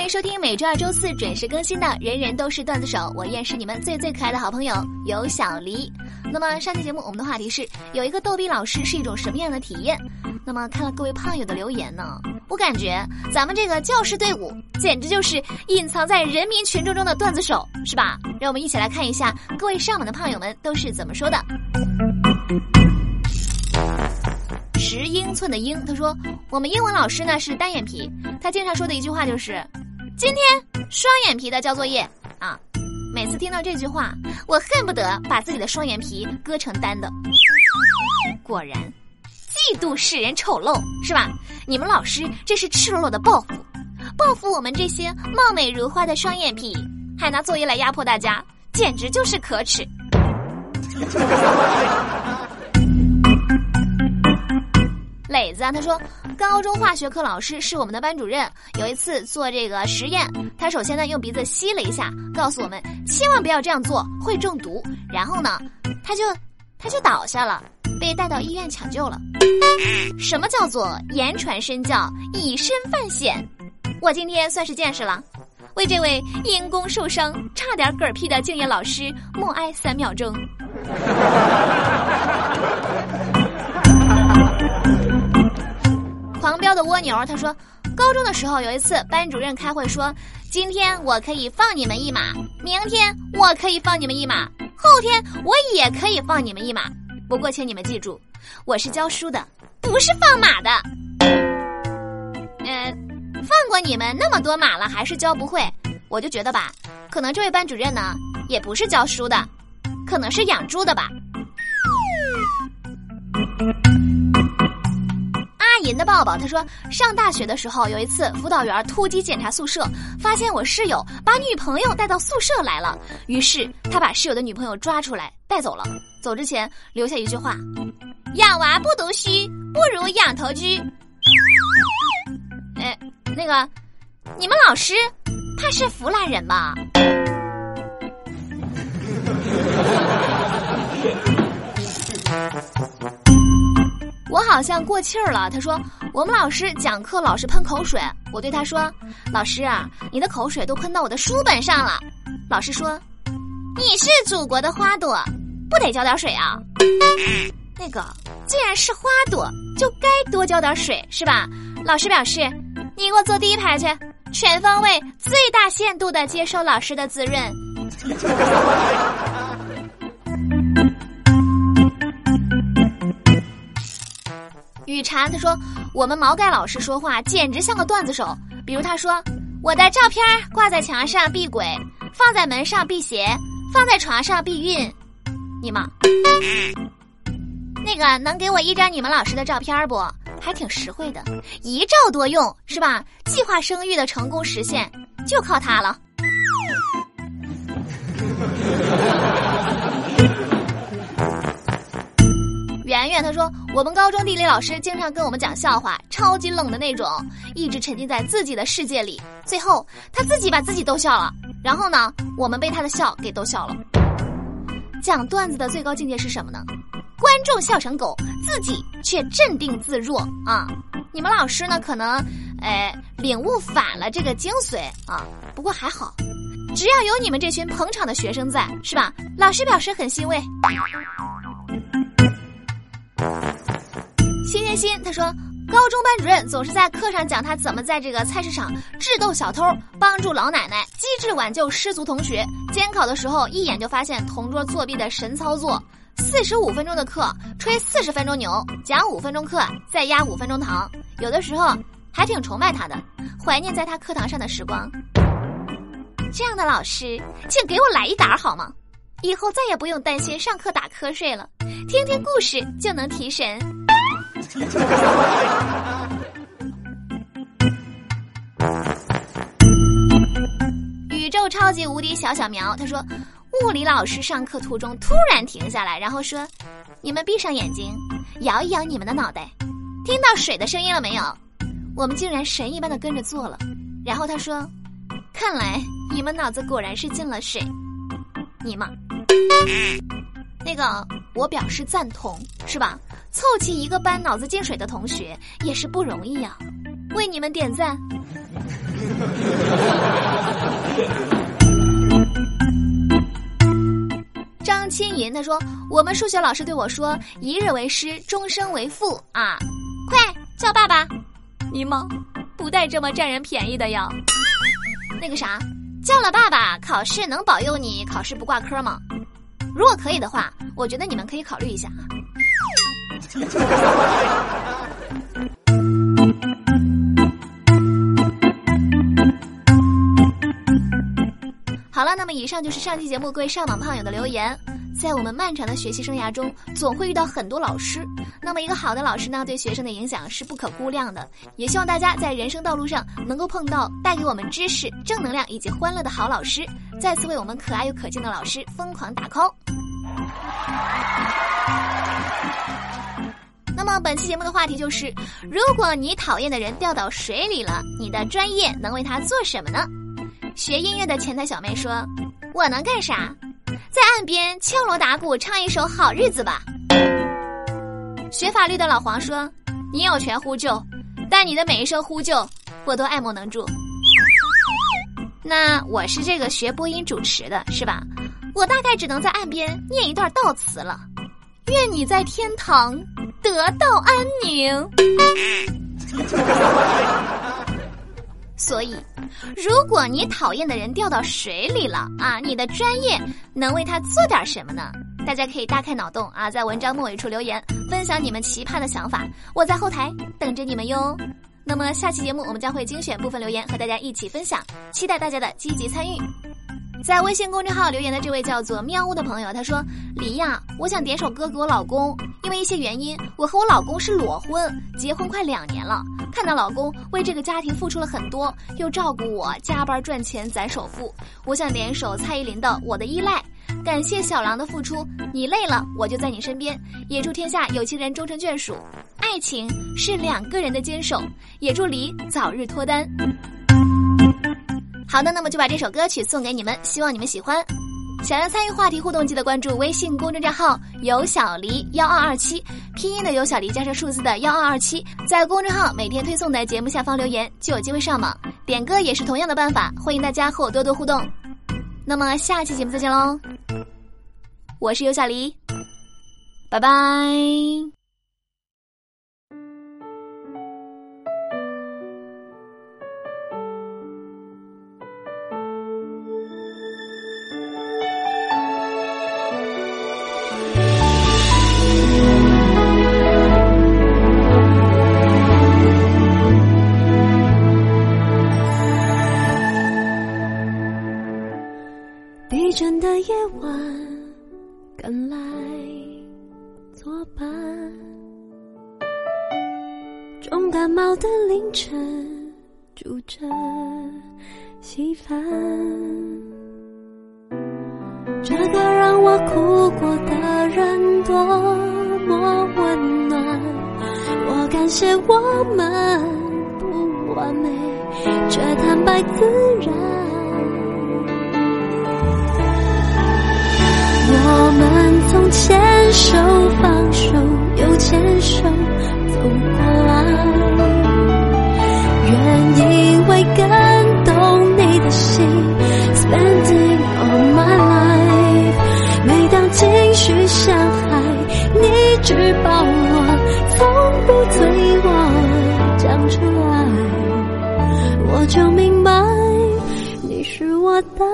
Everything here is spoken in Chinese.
欢迎收听每周二、周四准时更新的《人人都是段子手》，我依然是你们最最可爱的好朋友有小黎。那么上期节目我们的话题是有一个逗逼老师是一种什么样的体验？那么看了各位胖友的留言呢，我感觉咱们这个教师队伍简直就是隐藏在人民群众中的段子手，是吧？让我们一起来看一下各位上榜的胖友们都是怎么说的。十英寸的英，他说我们英文老师呢是单眼皮，他经常说的一句话就是，今天双眼皮的交作业啊。每次听到这句话，我恨不得把自己的双眼皮割成单的。果然，嫉妒使人丑陋，是吧？你们老师这是赤裸裸的报复，报复我们这些貌美如花的双眼皮，还拿作业来压迫大家，简直就是可耻。磊子啊，他说，高中化学课老师是我们的班主任。有一次做这个实验，他首先呢用鼻子吸了一下，告诉我们千万不要这样做，会中毒。然后呢，他就他就倒下了，被带到医院抢救了。什么叫做言传身教，以身犯险？我今天算是见识了，为这位因公受伤、差点嗝屁的敬业老师默哀三秒钟。狂飙的蜗牛，他说，高中的时候有一次，班主任开会说，今天我可以放你们一马，明天我可以放你们一马，后天我也可以放你们一马。不过，请你们记住，我是教书的，不是放马的。嗯、放过你们那么多马了，还是教不会，我就觉得吧，可能这位班主任呢，也不是教书的，可能是养猪的吧。抱抱，他说上大学的时候有一次，辅导员突击检查宿舍，发现我室友把女朋友带到宿舍来了，于是他把室友的女朋友抓出来带走了。走之前留下一句话：“养娃不读书，不如养头猪。”哎，那个，你们老师怕是湖南人吧？我好像过气儿了。他说，我们老师讲课老是喷口水。我对他说：“老师啊，你的口水都喷到我的书本上了。”老师说：“你是祖国的花朵，不得浇点水啊？” 那个，既然是花朵，就该多浇点水，是吧？老师表示：“你给我坐第一排去，全方位、最大限度的接受老师的滋润。”雨禅他说：“我们毛概老师说话简直像个段子手。比如他说，我的照片挂在墙上避鬼，放在门上避邪，放在床上避孕。你们，那个能给我一张你们老师的照片不？还挺实惠的，一照多用是吧？计划生育的成功实现就靠它了。”他说，我们高中地理老师经常跟我们讲笑话，超级冷的那种，一直沉浸在自己的世界里，最后他自己把自己逗笑了，然后呢，我们被他的笑给逗笑了。讲段子的最高境界是什么呢？观众笑成狗，自己却镇定自若啊！你们老师呢，可能，哎，领悟反了这个精髓啊。不过还好，只要有你们这群捧场的学生在，是吧？老师表示很欣慰。新鲜心，他说，高中班主任总是在课上讲他怎么在这个菜市场智斗小偷，帮助老奶奶，机智挽救失足同学。监考的时候，一眼就发现同桌作弊的神操作。四十五分钟的课，吹四十分钟牛，讲五分钟课，再压五分钟糖。有的时候还挺崇拜他的，怀念在他课堂上的时光。这样的老师，请给我来一打好吗？以后再也不用担心上课打瞌睡了，听听故事就能提神。宇宙超级无敌小小苗，他说，物理老师上课途中突然停下来，然后说：“你们闭上眼睛，摇一摇你们的脑袋，听到水的声音了没有？”我们竟然神一般的跟着做了。然后他说：“看来你们脑子果然是进了水。”你妈！那个，我表示赞同，是吧？凑齐一个班脑子进水的同学也是不容易呀、为你们点赞。张青银他说：“我们数学老师对我说，一日为师，终生为父啊！快叫爸爸！你吗？不带这么占人便宜的呀！那个啥，叫了爸爸，考试能保佑你考试不挂科吗？如果可以的话，我觉得你们可以考虑一下啊。” 好了，那么以上就是上期节目各位上榜胖友的留言。在我们漫长的学习生涯中，总会遇到很多老师。那么一个好的老师呢，对学生的影响是不可估量的。也希望大家在人生道路上能够碰到带给我们知识、正能量以及欢乐的好老师。再次为我们可爱又可敬的老师疯狂打 call。那么本期节目的话题就是：如果你讨厌的人掉到水里了，你的专业能为他做什么呢？学音乐的前台小妹说：“我能干啥？在岸边敲锣打鼓唱一首《好日子》吧。”学法律的老黄说：“你有权呼救，但你的每一声呼救，我都爱莫能助。”那我是这个学播音主持的，是吧？我大概只能在岸边念一段悼词了：“愿你在天堂。”得到安宁。所以，如果你讨厌的人掉到水里了啊，你的专业能为他做点什么呢？大家可以大开脑洞啊，在文章末尾处留言，分享你们奇葩的想法，我在后台等着你们哟。那么下期节目我们将会精选部分留言和大家一起分享，期待大家的积极参与。在微信公众号留言的这位叫做喵呜的朋友，他说：“黎亚，我想点首歌给我老公，因为一些原因，我和我老公是裸婚，结婚快两年了。看到老公为这个家庭付出了很多，又照顾我，加班赚钱攒首付。我想点一首蔡依林的《我的依赖》，感谢小狼的付出，你累了我就在你身边。也祝天下有情人终成眷属，爱情是两个人的坚守，也祝黎早日脱单。”好的，那么就把这首歌曲送给你们，希望你们喜欢。想要参与话题互动，记得关注微信公众账号“有小黎幺二二七”，拼音的有小黎加上数字的幺二二七，在公众号每天推送的节目下方留言，就有机会上榜。点歌也是同样的办法，欢迎大家和我多多互动。那么下期节目再见喽，我是有小黎，拜拜。疲倦的夜晚赶来作伴，重感冒的凌晨煮着稀饭，这个让我哭过的人多么温暖，我感谢我们不完美，却坦白自然。牵手放手又牵手走过来，愿意为感动你的心，spending all my life。每当情绪像海，你只抱我，从不催我讲出来，我就明白你是我的。